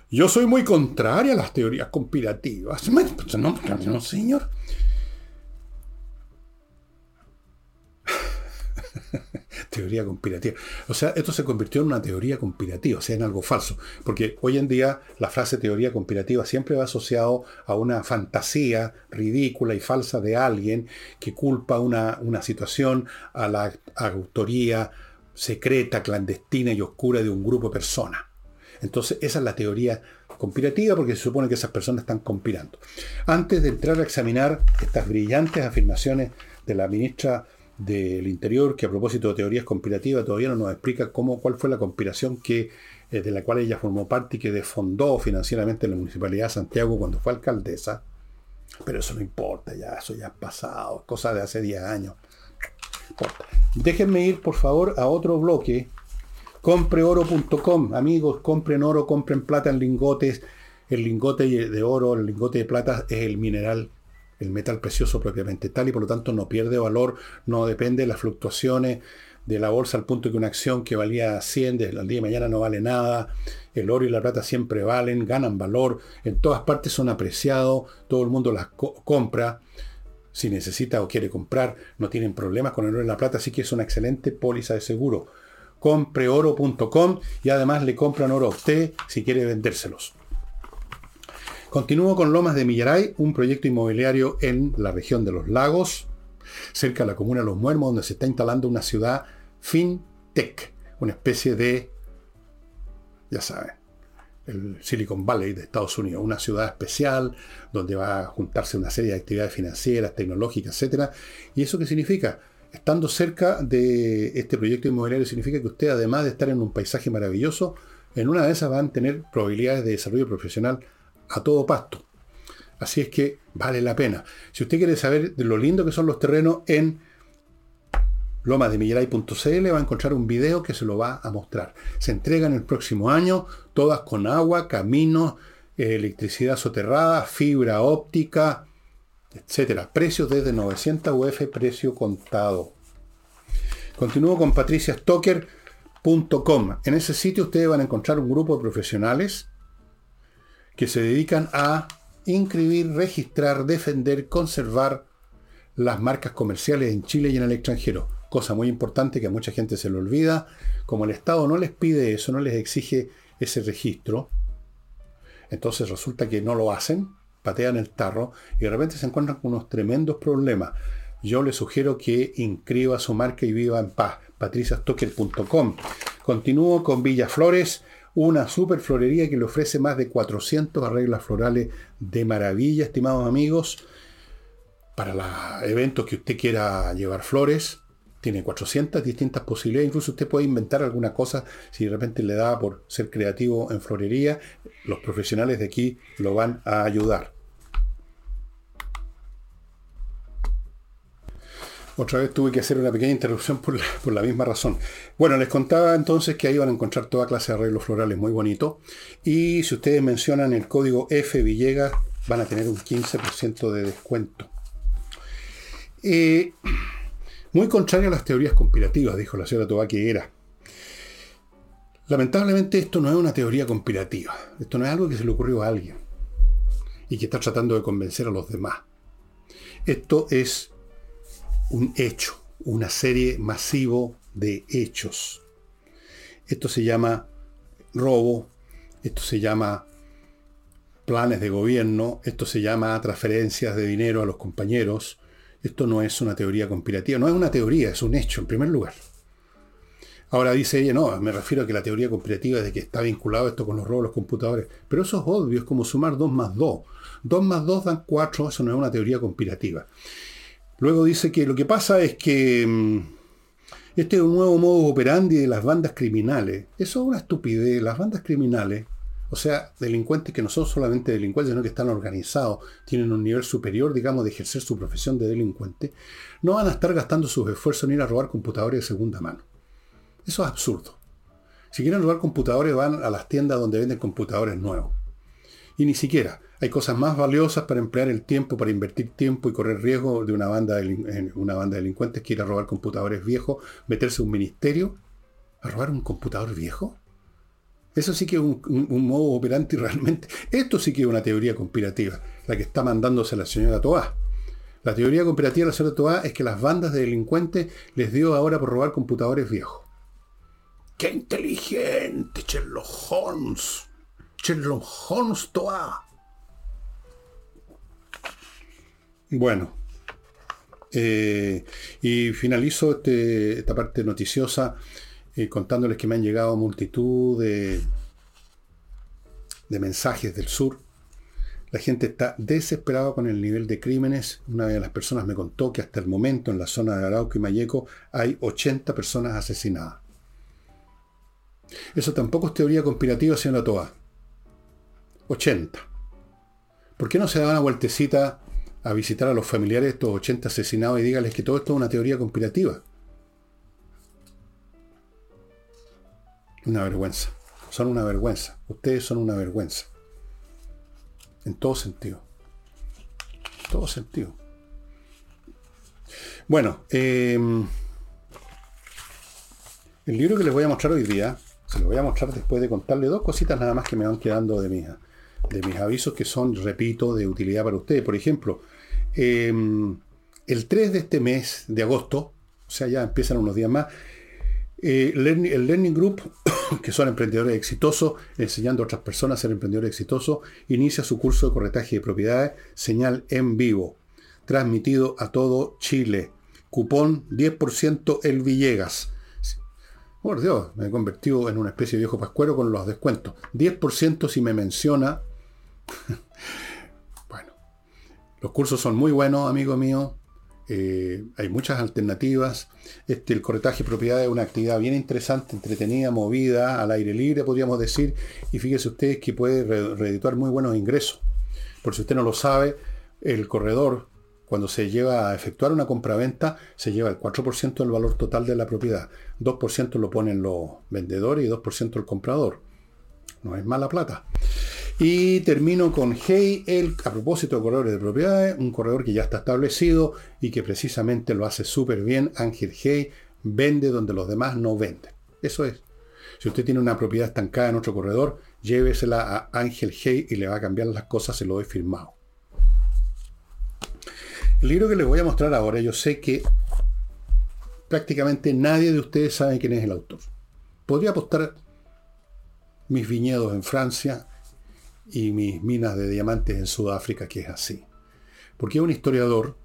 Speaker 1: yo soy muy contraria a las teorías conspirativas. No señor. Teoría conspirativa. O sea, esto se convirtió en una teoría conspirativa, o sea, en algo falso. Porque hoy en día la frase teoría conspirativa siempre va asociado a una fantasía ridícula y falsa de alguien que culpa una, una situación a la autoría secreta, clandestina y oscura de un grupo de personas. Entonces, esa es la teoría conspirativa porque se supone que esas personas están conspirando. Antes de entrar a examinar estas brillantes afirmaciones de la ministra del Interior, que a propósito de teorías conspirativas todavía no nos explica cómo, cuál fue la conspiración que, eh, de la cual ella formó parte y que defondó financieramente la Municipalidad de Santiago cuando fue alcaldesa. Pero eso no importa, ya, eso ya ha pasado, cosa de hace 10 años. Déjenme ir, por favor, a otro bloque Compreoro.com, amigos, compren oro, compren plata en lingotes. El lingote de oro, el lingote de plata es el mineral, el metal precioso propiamente tal y por lo tanto no pierde valor, no depende de las fluctuaciones de la bolsa al punto que una acción que valía 100 desde el día de mañana no vale nada. El oro y la plata siempre valen, ganan valor, en todas partes son apreciados, todo el mundo las compra. Si necesita o quiere comprar, no tienen problemas con el oro y la plata, así que es una excelente póliza de seguro compreoro.com y además le compran oro a usted si quiere vendérselos. Continúo con Lomas de Millaray, un proyecto inmobiliario en la región de los lagos, cerca de la comuna de Los Muermos, donde se está instalando una ciudad fintech, una especie de, ya saben, el Silicon Valley de Estados Unidos, una ciudad especial donde va a juntarse una serie de actividades financieras, tecnológicas, etc. ¿Y eso qué significa? estando cerca de este proyecto inmobiliario significa que usted, además de estar en un paisaje maravilloso, en una de esas van a tener probabilidades de desarrollo profesional a todo pasto. Así es que vale la pena. Si usted quiere saber de lo lindo que son los terrenos en lomasdemilleray.cl va a encontrar un video que se lo va a mostrar. Se entregan el próximo año, todas con agua, caminos, electricidad soterrada, fibra óptica, etcétera. Precios desde 900 UF, precio contado. Continúo con patriciastocker.com. En ese sitio ustedes van a encontrar un grupo de profesionales que se dedican a inscribir, registrar, defender, conservar las marcas comerciales en Chile y en el extranjero. Cosa muy importante que a mucha gente se le olvida. Como el Estado no les pide eso, no les exige ese registro, entonces resulta que no lo hacen patean el tarro y de repente se encuentran con unos tremendos problemas. Yo le sugiero que inscriba su marca y viva en paz. patriciastocker.com. Continúo con Villa Flores, una super florería que le ofrece más de 400 arreglos florales de maravilla, estimados amigos, para los eventos que usted quiera llevar flores. Tiene 400 distintas posibilidades. Incluso usted puede inventar alguna cosa si de repente le da por ser creativo en florería. Los profesionales de aquí lo van a ayudar. Otra vez tuve que hacer una pequeña interrupción por la, misma razón. Bueno, les contaba entonces que ahí van a encontrar toda clase de arreglos florales muy bonitos. Y si ustedes mencionan el código F Villegas, van a tener un 15% de descuento. Eh, muy contrario a las teorías conspirativas, dijo la señora Tobá que era. Lamentablemente esto no es una teoría conspirativa. Esto no es algo que se le ocurrió a alguien y que está tratando de convencer a los demás. Esto es un hecho, una serie masivo de hechos. Esto se llama robo, esto se llama planes de gobierno, esto se llama transferencias de dinero a los compañeros. Esto no es una teoría conspirativa, no es una teoría, es un hecho en primer lugar. Ahora dice ella, no, me refiero a que la teoría conspirativa es de que está vinculado esto con los robos de los computadores. Pero eso es obvio, es como sumar 2 más 2. 2 más 2 dan 4, eso no es una teoría conspirativa. Luego dice que lo que pasa es que mm, este es un nuevo modo operandi de las bandas criminales. Eso es una estupidez. Las bandas criminales, o sea, delincuentes que no son solamente delincuentes, sino que están organizados, tienen un nivel superior, digamos, de ejercer su profesión de delincuente, no van a estar gastando sus esfuerzos en ir a robar computadores de segunda mano. Eso es absurdo. Si quieren robar computadores, van a las tiendas donde venden computadores nuevos. Y ni siquiera. Hay cosas más valiosas para emplear el tiempo, para invertir tiempo y correr riesgo de una banda de, una banda de delincuentes que ir a robar computadores viejos, meterse a un ministerio, a robar un computador viejo. Eso sí que es un, modo operante realmente. Esto sí que es una teoría conspirativa, la que está mandándose la señora Toá. La teoría conspirativa de la señora Toá es que las bandas de delincuentes les dio ahora por robar computadores viejos. ¡Qué inteligente, Sherlock Holmes! Sherlock Holmes Toá. Bueno, eh, y finalizo este, esta parte noticiosa eh, contándoles que me han llegado multitud de, de mensajes del sur. La gente está desesperada con el nivel de crímenes. Una de las personas me contó que hasta el momento en la zona de Arauco y Mayeco hay 80 personas asesinadas. Eso tampoco es teoría conspirativa, señora Toa. 80. ¿Por qué no se da una vueltecita a visitar a los familiares de estos 80 asesinados y dígales que todo esto es una teoría conspirativa. Una vergüenza. Son una vergüenza. Ustedes son una vergüenza. En todo sentido. En todo sentido. Bueno, em, el libro que les voy a mostrar hoy día, se lo voy a mostrar después de contarle dos cositas nada más que me van quedando de mi de mis avisos que son, repito, de utilidad para ustedes. Por ejemplo, em, el 3 de este mes de agosto, o sea, ya empiezan unos días más, eh, el Learning Group, que son emprendedores exitosos, enseñando a otras personas a ser emprendedores exitosos, inicia su curso de corretaje de propiedades, señal en vivo, transmitido a todo Chile. Cupón 10% el Villegas. Por Dios, me he convertido en una especie de viejo pascuero con los descuentos. 10% si me menciona bueno, los cursos son muy buenos, amigo mío. Eh, hay muchas alternativas. Este, el corretaje de propiedad es una actividad bien interesante, entretenida, movida, al aire libre, podríamos decir. Y fíjese ustedes que puede reeditar muy buenos ingresos. Por si usted no lo sabe, el corredor, cuando se lleva a efectuar una compraventa, se lleva el 4% del valor total de la propiedad. 2% lo ponen los vendedores y 2% el comprador. No es mala plata. Y termino con Hey, el, a propósito de corredores de propiedades, un corredor que ya está establecido y que precisamente lo hace súper bien. Ángel Hey vende donde los demás no venden. Eso es. Si usted tiene una propiedad estancada en otro corredor, llévesela a Ángel Hey y le va a cambiar las cosas, se lo he firmado. El libro que les voy a mostrar ahora, yo sé que prácticamente nadie de ustedes sabe quién es el autor. Podría apostar mis viñedos en Francia, y mis minas de diamantes en Sudáfrica, que es así. Porque un historiador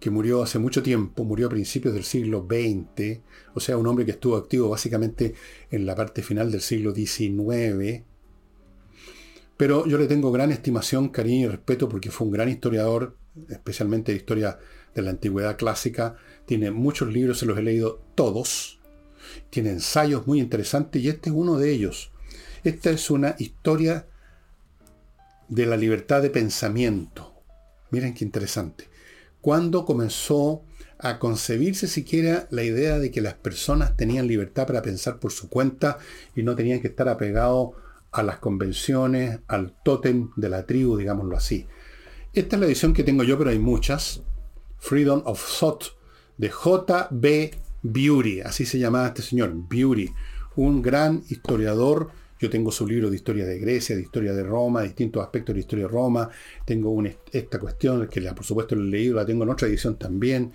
Speaker 1: que murió hace mucho tiempo, murió a principios del siglo XX, o sea, un hombre que estuvo activo básicamente en la parte final del siglo XIX. Pero yo le tengo gran estimación, cariño y respeto porque fue un gran historiador, especialmente de historia de la antigüedad clásica. Tiene muchos libros, se los he leído todos. Tiene ensayos muy interesantes y este es uno de ellos. Esta es una historia de la libertad de pensamiento. Miren qué interesante. Cuando comenzó a concebirse siquiera la idea de que las personas tenían libertad para pensar por su cuenta y no tenían que estar apegados a las convenciones, al tótem de la tribu, digámoslo así. Esta es la edición que tengo yo, pero hay muchas. Freedom of Thought, de J.B. Beauty, así se llamaba este señor, Beauty, un gran historiador. Yo tengo su libro de historia de Grecia, de historia de Roma, distintos aspectos de la historia de Roma. Tengo esta cuestión, que por supuesto la he leído, la tengo en otra edición también.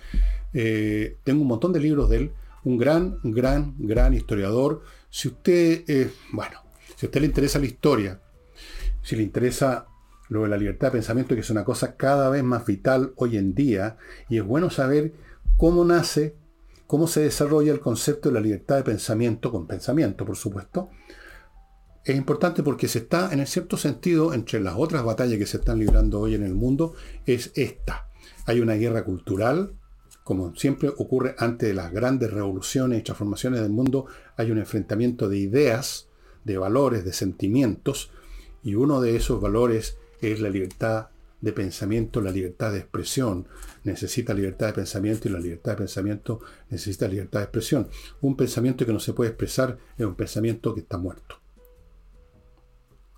Speaker 1: Eh, tengo un montón de libros de él. Un gran, gran, gran historiador. Si usted, eh, bueno, si a usted le interesa la historia, si le interesa lo de la libertad de pensamiento, que es una cosa cada vez más vital hoy en día, y es bueno saber cómo nace, cómo se desarrolla el concepto de la libertad de pensamiento, con pensamiento, por supuesto. Es importante porque se está, en el cierto sentido, entre las otras batallas que se están librando hoy en el mundo, es esta. Hay una guerra cultural, como siempre ocurre antes de las grandes revoluciones y transformaciones del mundo, hay un enfrentamiento de ideas, de valores, de sentimientos, y uno de esos valores es la libertad de pensamiento, la libertad de expresión. Necesita libertad de pensamiento y la libertad de pensamiento necesita libertad de expresión. Un pensamiento que no se puede expresar es un pensamiento que está muerto.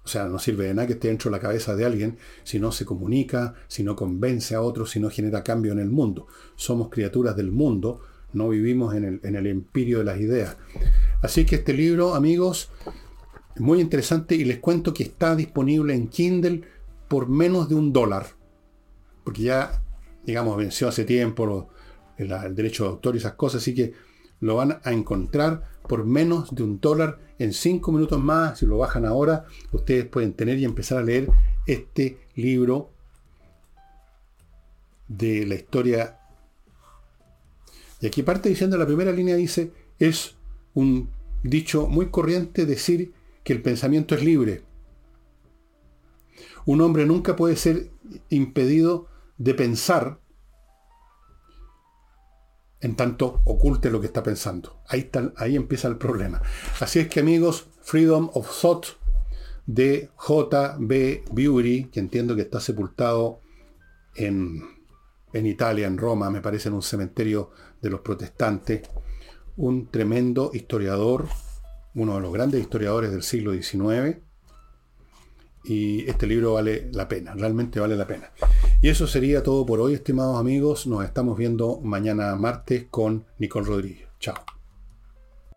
Speaker 1: O sea, no sirve de nada que esté dentro de la cabeza de alguien si no se comunica, si no convence a otros, si no genera cambio en el mundo. Somos criaturas del mundo, no vivimos en el, en el empirio de las ideas. Así que este libro, amigos, muy interesante y les cuento que está disponible en Kindle por menos de un dólar. Porque ya, digamos, venció hace tiempo el, derecho de autor y esas cosas, así que lo van a encontrar por menos de un dólar en cinco minutos más. Si lo bajan ahora, ustedes pueden tener y empezar a leer este libro de la historia. Y aquí parte diciendo, la primera línea dice, es un dicho muy corriente decir que el pensamiento es libre. Un hombre nunca puede ser impedido de pensar en tanto oculte lo que está pensando. Ahí, ahí empieza el problema. Así es que amigos, Freedom of Thought de J.B. Beauty, que entiendo que está sepultado en, en Italia, en Roma, me parece en un cementerio de los protestantes, un tremendo historiador, uno de los grandes historiadores del siglo XIX, y este libro vale la pena, realmente vale la pena. Y eso sería todo por hoy, estimados amigos. Nos estamos viendo mañana martes con Nicole Rodríguez. Chao.